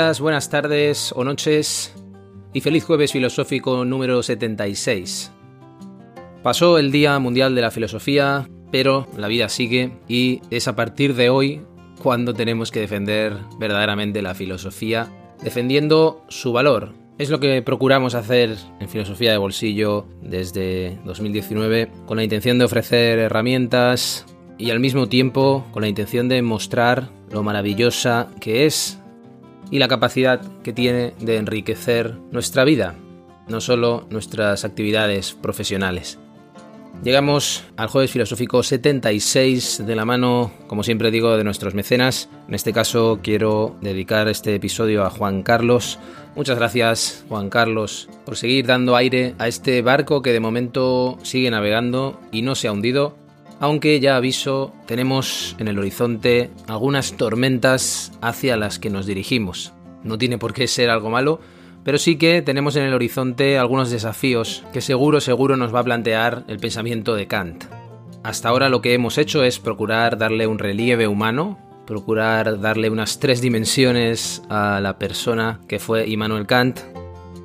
Buenas tardes o noches y feliz jueves filosófico número 76. Pasó el Día Mundial de la Filosofía, pero la vida sigue y es a partir de hoy cuando tenemos que defender verdaderamente la filosofía, defendiendo su valor. Es lo que procuramos hacer en Filosofía de Bolsillo desde 2019 con la intención de ofrecer herramientas y al mismo tiempo con la intención de mostrar lo maravillosa que es y la capacidad que tiene de enriquecer nuestra vida, no solo nuestras actividades profesionales. Llegamos al jueves filosófico 76 de la mano, como siempre digo, de nuestros mecenas. En este caso quiero dedicar este episodio a Juan Carlos. Muchas gracias Juan Carlos por seguir dando aire a este barco que de momento sigue navegando y no se ha hundido aunque ya aviso, tenemos en el horizonte algunas tormentas hacia las que nos dirigimos. No tiene por qué ser algo malo, pero sí que tenemos en el horizonte algunos desafíos que seguro, seguro nos va a plantear el pensamiento de Kant. Hasta ahora lo que hemos hecho es procurar darle un relieve humano, procurar darle unas tres dimensiones a la persona que fue Immanuel Kant,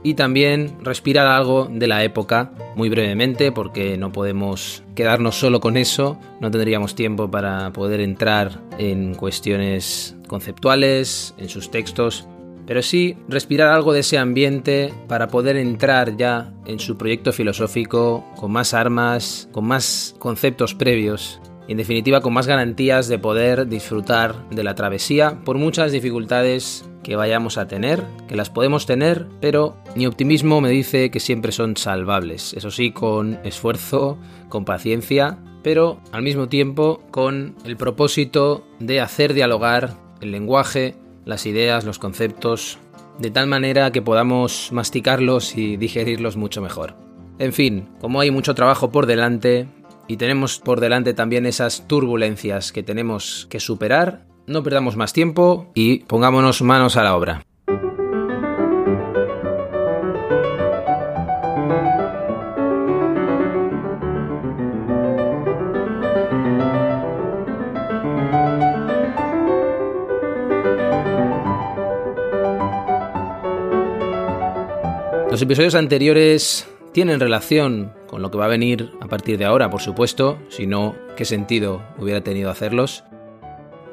y también respirar algo de la época muy brevemente porque no podemos quedarnos solo con eso, no tendríamos tiempo para poder entrar en cuestiones conceptuales, en sus textos, pero sí respirar algo de ese ambiente para poder entrar ya en su proyecto filosófico con más armas, con más conceptos previos en definitiva con más garantías de poder disfrutar de la travesía por muchas dificultades que vayamos a tener, que las podemos tener, pero mi optimismo me dice que siempre son salvables, eso sí, con esfuerzo, con paciencia, pero al mismo tiempo con el propósito de hacer dialogar el lenguaje, las ideas, los conceptos, de tal manera que podamos masticarlos y digerirlos mucho mejor. En fin, como hay mucho trabajo por delante y tenemos por delante también esas turbulencias que tenemos que superar, no perdamos más tiempo y pongámonos manos a la obra. Los episodios anteriores tienen relación con lo que va a venir a partir de ahora, por supuesto, si no, ¿qué sentido hubiera tenido hacerlos?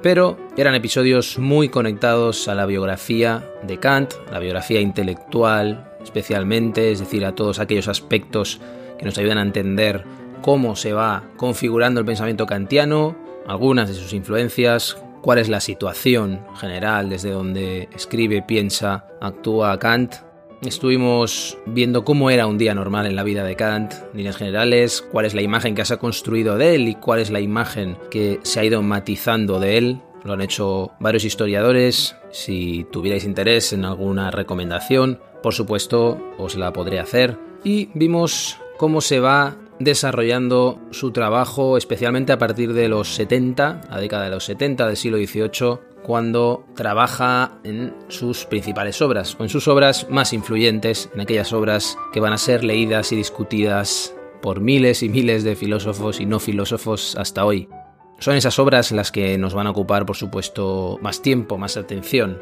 pero eran episodios muy conectados a la biografía de Kant, la biografía intelectual especialmente, es decir, a todos aquellos aspectos que nos ayudan a entender cómo se va configurando el pensamiento kantiano, algunas de sus influencias, cuál es la situación general desde donde escribe, piensa, actúa Kant. Estuvimos viendo cómo era un día normal en la vida de Kant, líneas generales, cuál es la imagen que se ha construido de él y cuál es la imagen que se ha ido matizando de él. Lo han hecho varios historiadores. Si tuvierais interés en alguna recomendación, por supuesto, os la podré hacer. Y vimos cómo se va desarrollando su trabajo, especialmente a partir de los 70, la década de los 70 del siglo XVIII, cuando trabaja en sus principales obras, o en sus obras más influyentes, en aquellas obras que van a ser leídas y discutidas por miles y miles de filósofos y no filósofos hasta hoy. Son esas obras las que nos van a ocupar, por supuesto, más tiempo, más atención.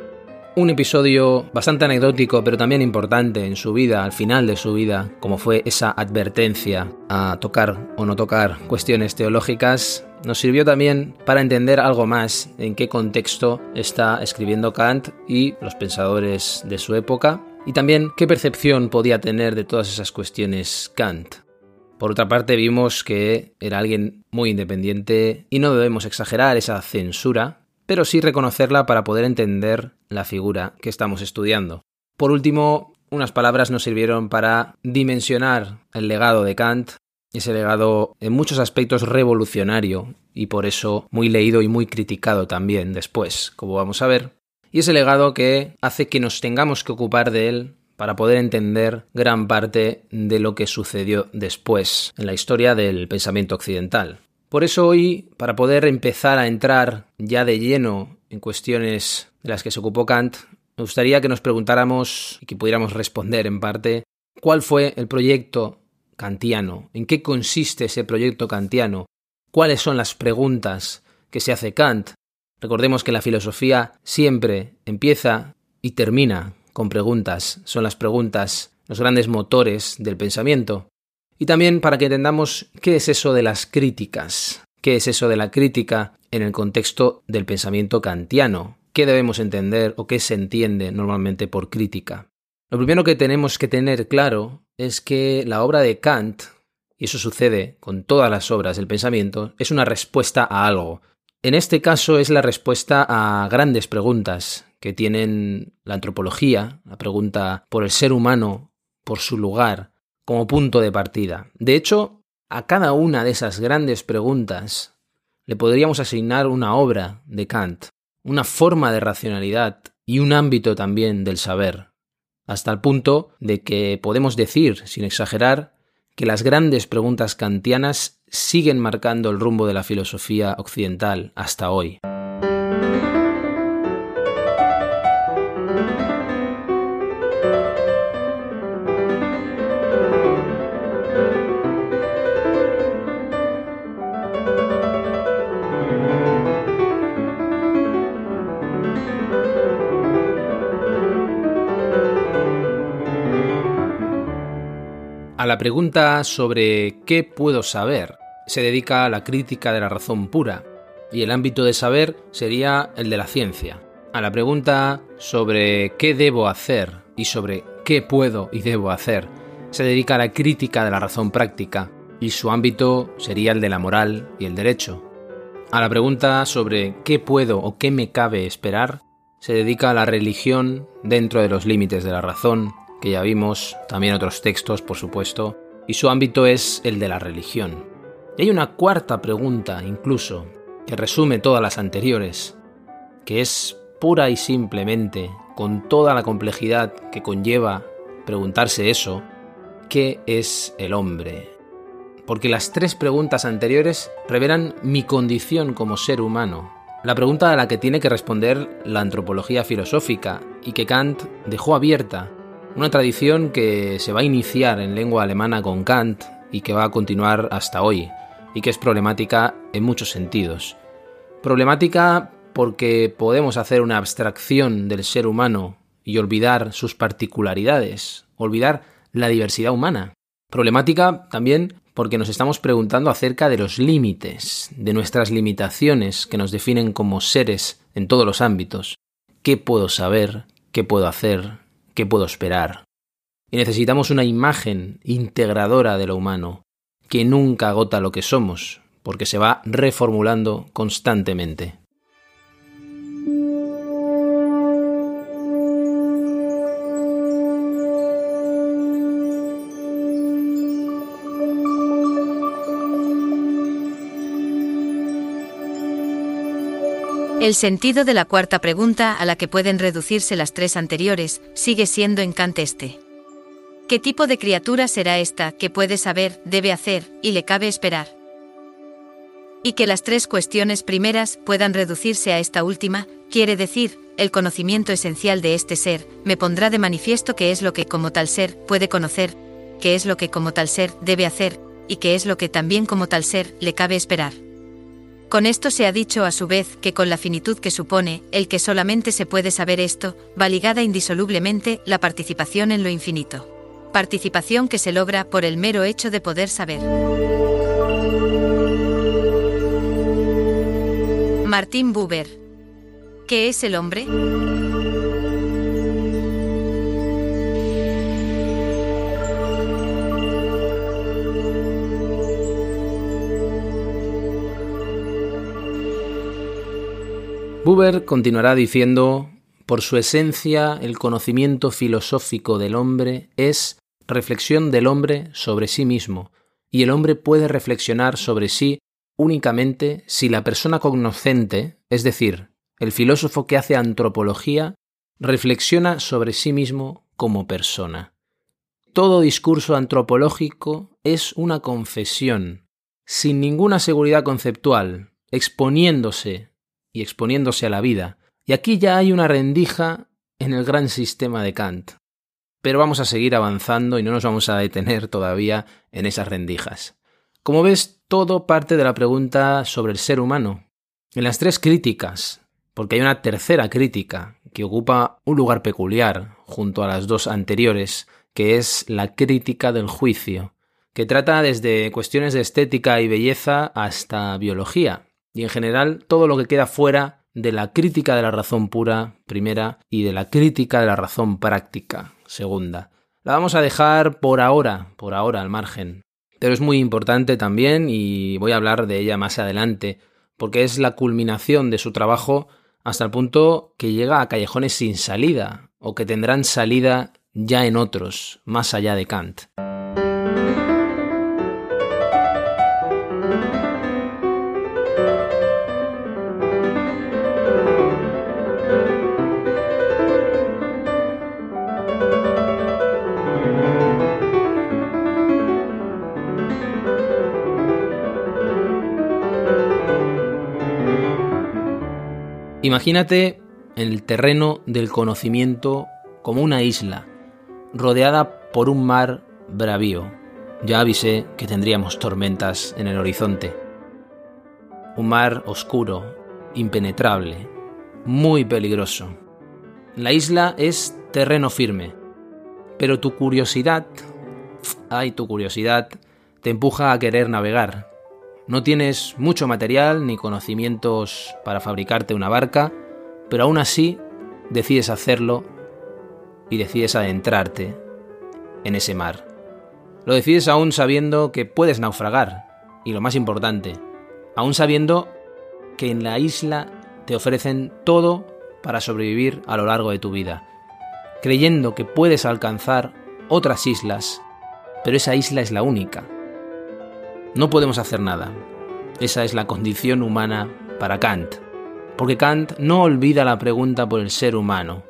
Un episodio bastante anecdótico, pero también importante en su vida, al final de su vida, como fue esa advertencia a tocar o no tocar cuestiones teológicas, nos sirvió también para entender algo más en qué contexto está escribiendo Kant y los pensadores de su época, y también qué percepción podía tener de todas esas cuestiones Kant. Por otra parte, vimos que era alguien muy independiente y no debemos exagerar esa censura pero sí reconocerla para poder entender la figura que estamos estudiando. Por último, unas palabras nos sirvieron para dimensionar el legado de Kant ese legado en muchos aspectos revolucionario y por eso muy leído y muy criticado también después, como vamos a ver, y ese legado que hace que nos tengamos que ocupar de él para poder entender gran parte de lo que sucedió después en la historia del pensamiento occidental. Por eso hoy, para poder empezar a entrar ya de lleno en cuestiones de las que se ocupó Kant, me gustaría que nos preguntáramos y que pudiéramos responder en parte cuál fue el proyecto kantiano, en qué consiste ese proyecto kantiano, cuáles son las preguntas que se hace Kant. Recordemos que la filosofía siempre empieza y termina con preguntas, son las preguntas los grandes motores del pensamiento. Y también para que entendamos qué es eso de las críticas, qué es eso de la crítica en el contexto del pensamiento kantiano, qué debemos entender o qué se entiende normalmente por crítica. Lo primero que tenemos que tener claro es que la obra de Kant, y eso sucede con todas las obras del pensamiento, es una respuesta a algo. En este caso es la respuesta a grandes preguntas que tienen la antropología, la pregunta por el ser humano, por su lugar, como punto de partida. De hecho, a cada una de esas grandes preguntas le podríamos asignar una obra de Kant, una forma de racionalidad y un ámbito también del saber hasta el punto de que podemos decir, sin exagerar, que las grandes preguntas kantianas siguen marcando el rumbo de la filosofía occidental hasta hoy. La pregunta sobre ¿qué puedo saber? se dedica a la crítica de la razón pura, y el ámbito de saber sería el de la ciencia. A la pregunta sobre ¿qué debo hacer? y sobre ¿qué puedo y debo hacer? se dedica a la crítica de la razón práctica, y su ámbito sería el de la moral y el derecho. A la pregunta sobre ¿qué puedo o qué me cabe esperar? se dedica a la religión dentro de los límites de la razón que ya vimos, también otros textos, por supuesto, y su ámbito es el de la religión. Y hay una cuarta pregunta, incluso, que resume todas las anteriores, que es pura y simplemente, con toda la complejidad que conlleva preguntarse eso, ¿qué es el hombre? Porque las tres preguntas anteriores revelan mi condición como ser humano, la pregunta a la que tiene que responder la antropología filosófica y que Kant dejó abierta una tradición que se va a iniciar en lengua alemana con Kant y que va a continuar hasta hoy, y que es problemática en muchos sentidos. Problemática porque podemos hacer una abstracción del ser humano y olvidar sus particularidades, olvidar la diversidad humana. Problemática también porque nos estamos preguntando acerca de los límites, de nuestras limitaciones que nos definen como seres en todos los ámbitos. ¿Qué puedo saber? ¿Qué puedo hacer? ¿Qué puedo esperar? Y necesitamos una imagen integradora de lo humano, que nunca agota lo que somos, porque se va reformulando constantemente. El sentido de la cuarta pregunta a la que pueden reducirse las tres anteriores sigue siendo en Kant este. ¿Qué tipo de criatura será esta que puede saber, debe hacer y le cabe esperar? Y que las tres cuestiones primeras puedan reducirse a esta última, quiere decir, el conocimiento esencial de este ser, me pondrá de manifiesto qué es lo que como tal ser puede conocer, qué es lo que como tal ser debe hacer, y qué es lo que también como tal ser le cabe esperar. Con esto se ha dicho a su vez que con la finitud que supone, el que solamente se puede saber esto, va ligada indisolublemente la participación en lo infinito. Participación que se logra por el mero hecho de poder saber. Martín Buber. ¿Qué es el hombre? Buber continuará diciendo, por su esencia, el conocimiento filosófico del hombre es reflexión del hombre sobre sí mismo y el hombre puede reflexionar sobre sí únicamente si la persona cognoscente, es decir, el filósofo que hace antropología, reflexiona sobre sí mismo como persona. Todo discurso antropológico es una confesión, sin ninguna seguridad conceptual, exponiéndose y exponiéndose a la vida. Y aquí ya hay una rendija en el gran sistema de Kant. Pero vamos a seguir avanzando y no nos vamos a detener todavía en esas rendijas. Como ves, todo parte de la pregunta sobre el ser humano. En las tres críticas, porque hay una tercera crítica que ocupa un lugar peculiar junto a las dos anteriores, que es la crítica del juicio, que trata desde cuestiones de estética y belleza hasta biología, y en general todo lo que queda fuera de la crítica de la razón pura, primera, y de la crítica de la razón práctica, segunda. La vamos a dejar por ahora, por ahora al margen. Pero es muy importante también y voy a hablar de ella más adelante, porque es la culminación de su trabajo hasta el punto que llega a callejones sin salida, o que tendrán salida ya en otros, más allá de Kant. Imagínate el terreno del conocimiento como una isla, rodeada por un mar bravío. Ya avisé que tendríamos tormentas en el horizonte. Un mar oscuro, impenetrable, muy peligroso. La isla es terreno firme, pero tu curiosidad, ay, tu curiosidad, te empuja a querer navegar, no tienes mucho material ni conocimientos para fabricarte una barca, pero aún así decides hacerlo y decides adentrarte en ese mar. Lo decides aún sabiendo que puedes naufragar y lo más importante, aún sabiendo que en la isla te ofrecen todo para sobrevivir a lo largo de tu vida, creyendo que puedes alcanzar otras islas, pero esa isla es la única no podemos hacer nada. Esa es la condición humana para Kant. Porque Kant no olvida la pregunta por el ser humano.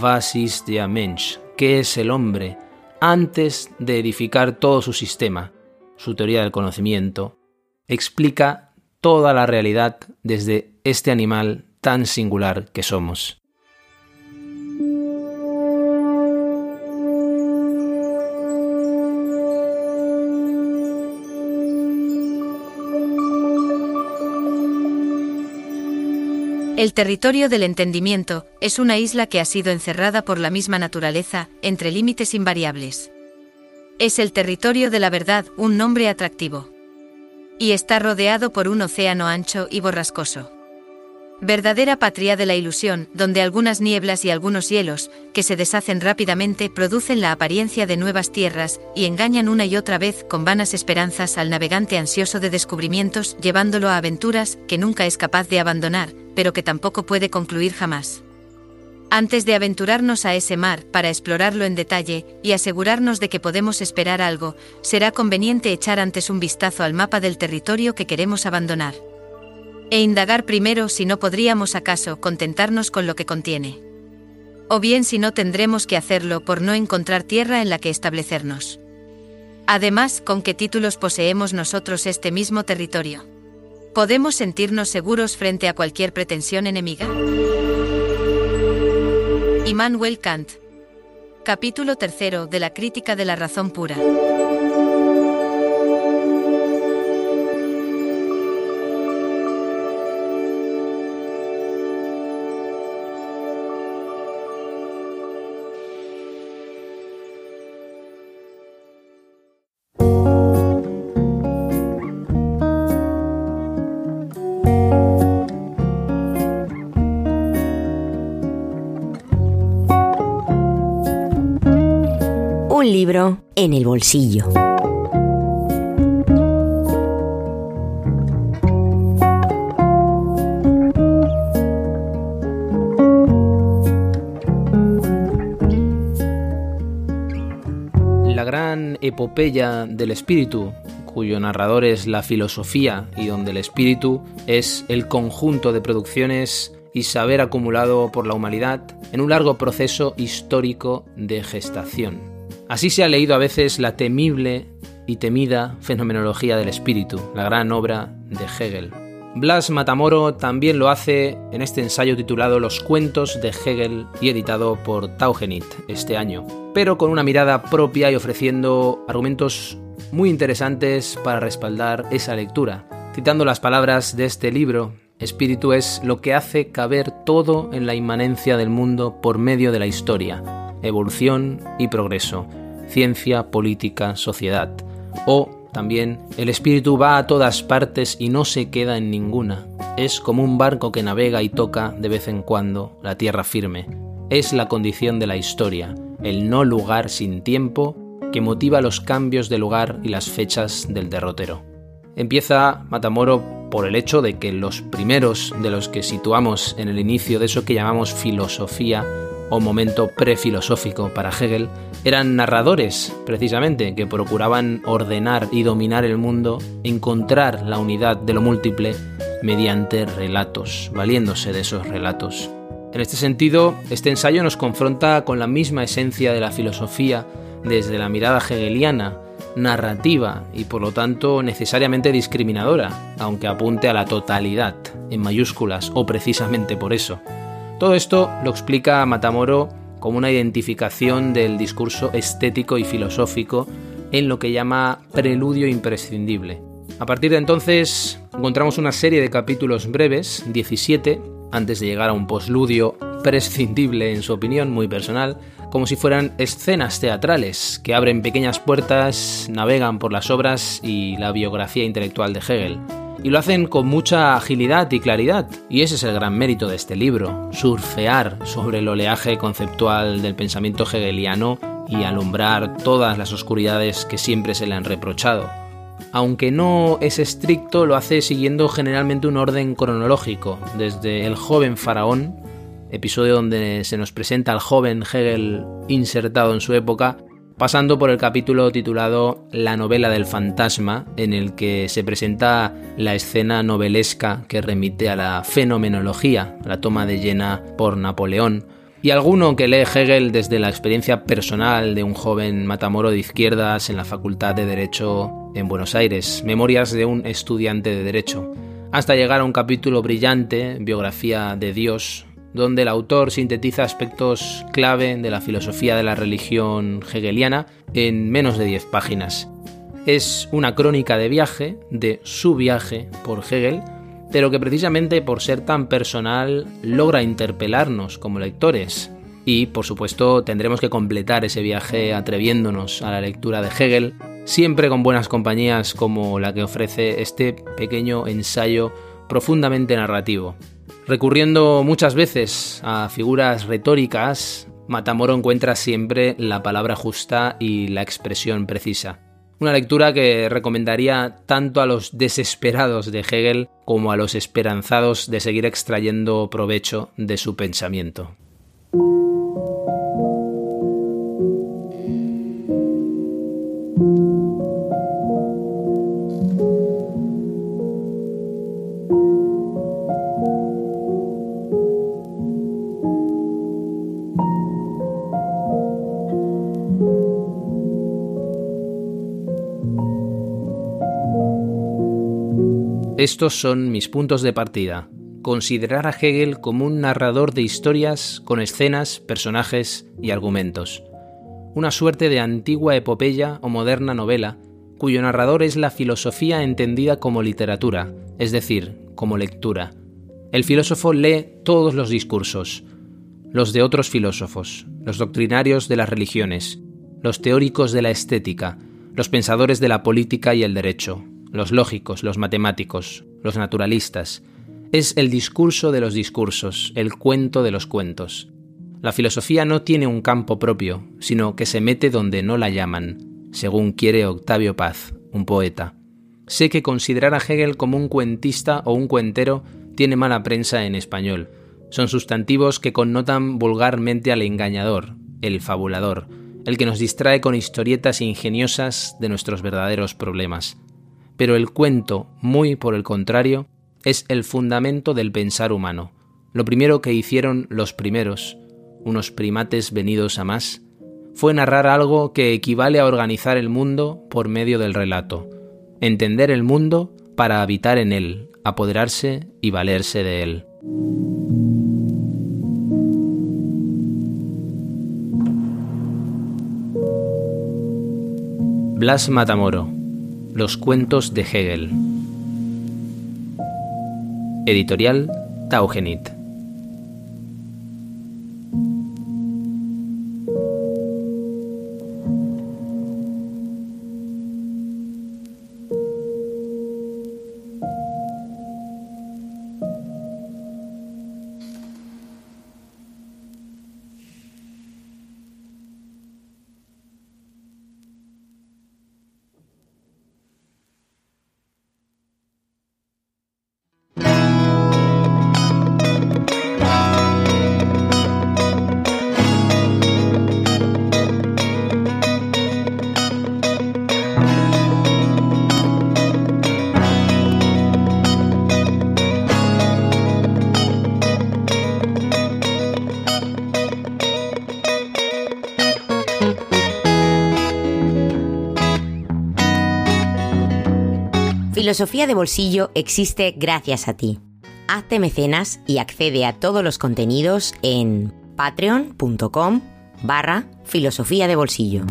Was ist Mensch? ¿Qué es el hombre? Antes de edificar todo su sistema, su teoría del conocimiento, explica toda la realidad desde este animal tan singular que somos. El territorio del entendimiento es una isla que ha sido encerrada por la misma naturaleza, entre límites invariables. Es el territorio de la verdad, un nombre atractivo. Y está rodeado por un océano ancho y borrascoso. Verdadera patria de la ilusión, donde algunas nieblas y algunos hielos, que se deshacen rápidamente, producen la apariencia de nuevas tierras, y engañan una y otra vez con vanas esperanzas al navegante ansioso de descubrimientos, llevándolo a aventuras que nunca es capaz de abandonar, pero que tampoco puede concluir jamás. Antes de aventurarnos a ese mar para explorarlo en detalle y asegurarnos de que podemos esperar algo, será conveniente echar antes un vistazo al mapa del territorio que queremos abandonar e indagar primero si no podríamos acaso contentarnos con lo que contiene. O bien si no tendremos que hacerlo por no encontrar tierra en la que establecernos. Además, ¿con qué títulos poseemos nosotros este mismo territorio? ¿Podemos sentirnos seguros frente a cualquier pretensión enemiga? Immanuel Kant. Capítulo tercero de la Crítica de la Razón Pura. Libro en el bolsillo. La gran epopeya del espíritu, cuyo narrador es la filosofía y donde el espíritu es el conjunto de producciones y saber acumulado por la humanidad en un largo proceso histórico de gestación. Así se ha leído a veces la temible y temida Fenomenología del Espíritu, la gran obra de Hegel. Blas Matamoro también lo hace en este ensayo titulado Los cuentos de Hegel y editado por Taugenit este año, pero con una mirada propia y ofreciendo argumentos muy interesantes para respaldar esa lectura. Citando las palabras de este libro, Espíritu es lo que hace caber todo en la inmanencia del mundo por medio de la historia, evolución y progreso, ciencia, política, sociedad. O también, el espíritu va a todas partes y no se queda en ninguna. Es como un barco que navega y toca de vez en cuando la tierra firme. Es la condición de la historia, el no lugar sin tiempo que motiva los cambios de lugar y las fechas del derrotero. Empieza Matamoro por el hecho de que los primeros de los que situamos en el inicio de eso que llamamos filosofía o momento prefilosófico para Hegel, eran narradores, precisamente, que procuraban ordenar y dominar el mundo, encontrar la unidad de lo múltiple mediante relatos, valiéndose de esos relatos. En este sentido, este ensayo nos confronta con la misma esencia de la filosofía desde la mirada hegeliana, narrativa y por lo tanto necesariamente discriminadora, aunque apunte a la totalidad, en mayúsculas, o precisamente por eso. Todo esto lo explica Matamoro como una identificación del discurso estético y filosófico en lo que llama preludio imprescindible. A partir de entonces encontramos una serie de capítulos breves, 17, antes de llegar a un posludio prescindible en su opinión, muy personal, como si fueran escenas teatrales que abren pequeñas puertas, navegan por las obras y la biografía intelectual de Hegel y lo hacen con mucha agilidad y claridad. Y ese es el gran mérito de este libro, surfear sobre el oleaje conceptual del pensamiento hegeliano y alumbrar todas las oscuridades que siempre se le han reprochado. Aunque no es estricto, lo hace siguiendo generalmente un orden cronológico, desde el joven faraón, episodio donde se nos presenta al joven Hegel insertado en su época, pasando por el capítulo titulado La novela del fantasma, en el que se presenta la escena novelesca que remite a la fenomenología, la toma de llena por Napoleón, y alguno que lee Hegel desde la experiencia personal de un joven matamoro de izquierdas en la Facultad de Derecho en Buenos Aires, Memorias de un estudiante de Derecho, hasta llegar a un capítulo brillante, Biografía de Dios, donde el autor sintetiza aspectos clave de la filosofía de la religión hegeliana en menos de 10 páginas. Es una crónica de viaje, de su viaje por Hegel, pero que precisamente por ser tan personal logra interpelarnos como lectores. Y por supuesto tendremos que completar ese viaje atreviéndonos a la lectura de Hegel, siempre con buenas compañías como la que ofrece este pequeño ensayo profundamente narrativo. Recurriendo muchas veces a figuras retóricas, Matamoro encuentra siempre la palabra justa y la expresión precisa. Una lectura que recomendaría tanto a los desesperados de Hegel como a los esperanzados de seguir extrayendo provecho de su pensamiento. Estos son mis puntos de partida. Considerar a Hegel como un narrador de historias con escenas, personajes y argumentos. Una suerte de antigua epopeya o moderna novela, cuyo narrador es la filosofía entendida como literatura, es decir, como lectura. El filósofo lee todos los discursos, los de otros filósofos, los doctrinarios de las religiones, los teóricos de la estética, los pensadores de la política y el derecho, los lógicos, los matemáticos, los naturalistas. Es el discurso de los discursos, el cuento de los cuentos. La filosofía no tiene un campo propio, sino que se mete donde no la llaman, según quiere Octavio Paz, un poeta. Sé que considerar a Hegel como un cuentista o un cuentero tiene mala prensa en español. Son sustantivos que connotan vulgarmente al engañador, el fabulador, el que nos distrae con historietas ingeniosas de nuestros verdaderos problemas. Pero el cuento, muy por el contrario, es el fundamento del pensar humano. Lo primero que hicieron los primeros, unos primates venidos a más, fue narrar algo que equivale a organizar el mundo por medio del relato, entender el mundo para habitar en él, apoderarse y valerse de él. Blas Matamoro, Los cuentos de Hegel. Editorial Taugenit. Filosofía de Bolsillo existe gracias a ti. Hazte mecenas y accede a todos los contenidos en patreon.com barra filosofía de bolsillo.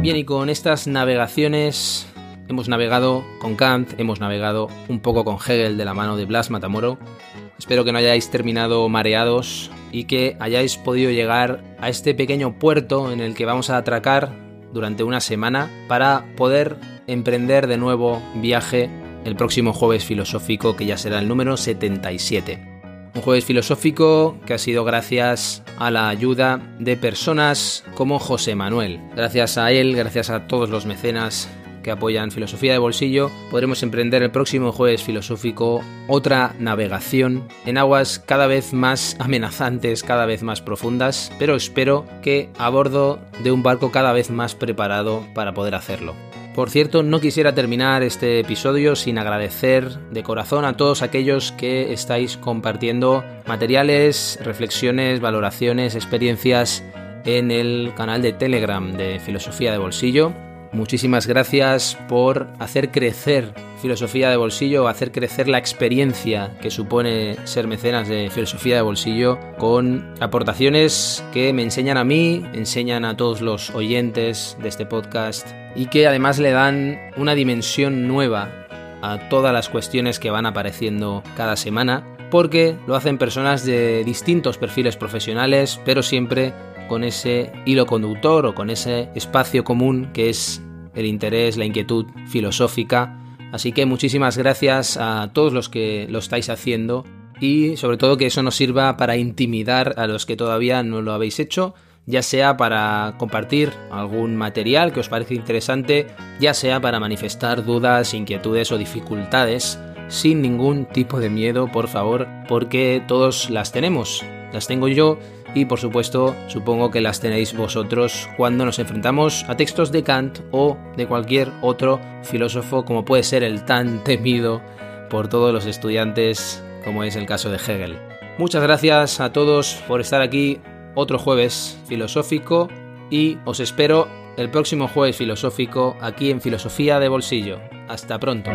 Bien, y con estas navegaciones Hemos navegado con Kant, hemos navegado un poco con Hegel de la mano de Blas Matamoro. Espero que no hayáis terminado mareados y que hayáis podido llegar a este pequeño puerto en el que vamos a atracar durante una semana para poder emprender de nuevo viaje el próximo jueves filosófico que ya será el número 77. Un jueves filosófico que ha sido gracias a la ayuda de personas como José Manuel. Gracias a él, gracias a todos los mecenas que apoyan Filosofía de Bolsillo, podremos emprender el próximo jueves filosófico otra navegación en aguas cada vez más amenazantes, cada vez más profundas, pero espero que a bordo de un barco cada vez más preparado para poder hacerlo. Por cierto, no quisiera terminar este episodio sin agradecer de corazón a todos aquellos que estáis compartiendo materiales, reflexiones, valoraciones, experiencias en el canal de Telegram de Filosofía de Bolsillo Muchísimas gracias por hacer crecer Filosofía de Bolsillo, hacer crecer la experiencia que supone ser mecenas de Filosofía de Bolsillo con aportaciones que me enseñan a mí, enseñan a todos los oyentes de este podcast y que además le dan una dimensión nueva a todas las cuestiones que van apareciendo cada semana porque lo hacen personas de distintos perfiles profesionales, pero siempre con ese hilo conductor o con ese espacio común que es el interés, la inquietud filosófica. Así que muchísimas gracias a todos los que lo estáis haciendo y sobre todo que eso nos sirva para intimidar a los que todavía no lo habéis hecho, ya sea para compartir algún material que os parece interesante, ya sea para manifestar dudas, inquietudes o dificultades, sin ningún tipo de miedo, por favor, porque todos las tenemos. Las tengo yo y por supuesto supongo que las tenéis vosotros cuando nos enfrentamos a textos de Kant o de cualquier otro filósofo como puede ser el tan temido por todos los estudiantes como es el caso de Hegel. Muchas gracias a todos por estar aquí otro jueves filosófico y os espero el próximo jueves filosófico aquí en Filosofía de Bolsillo. Hasta pronto.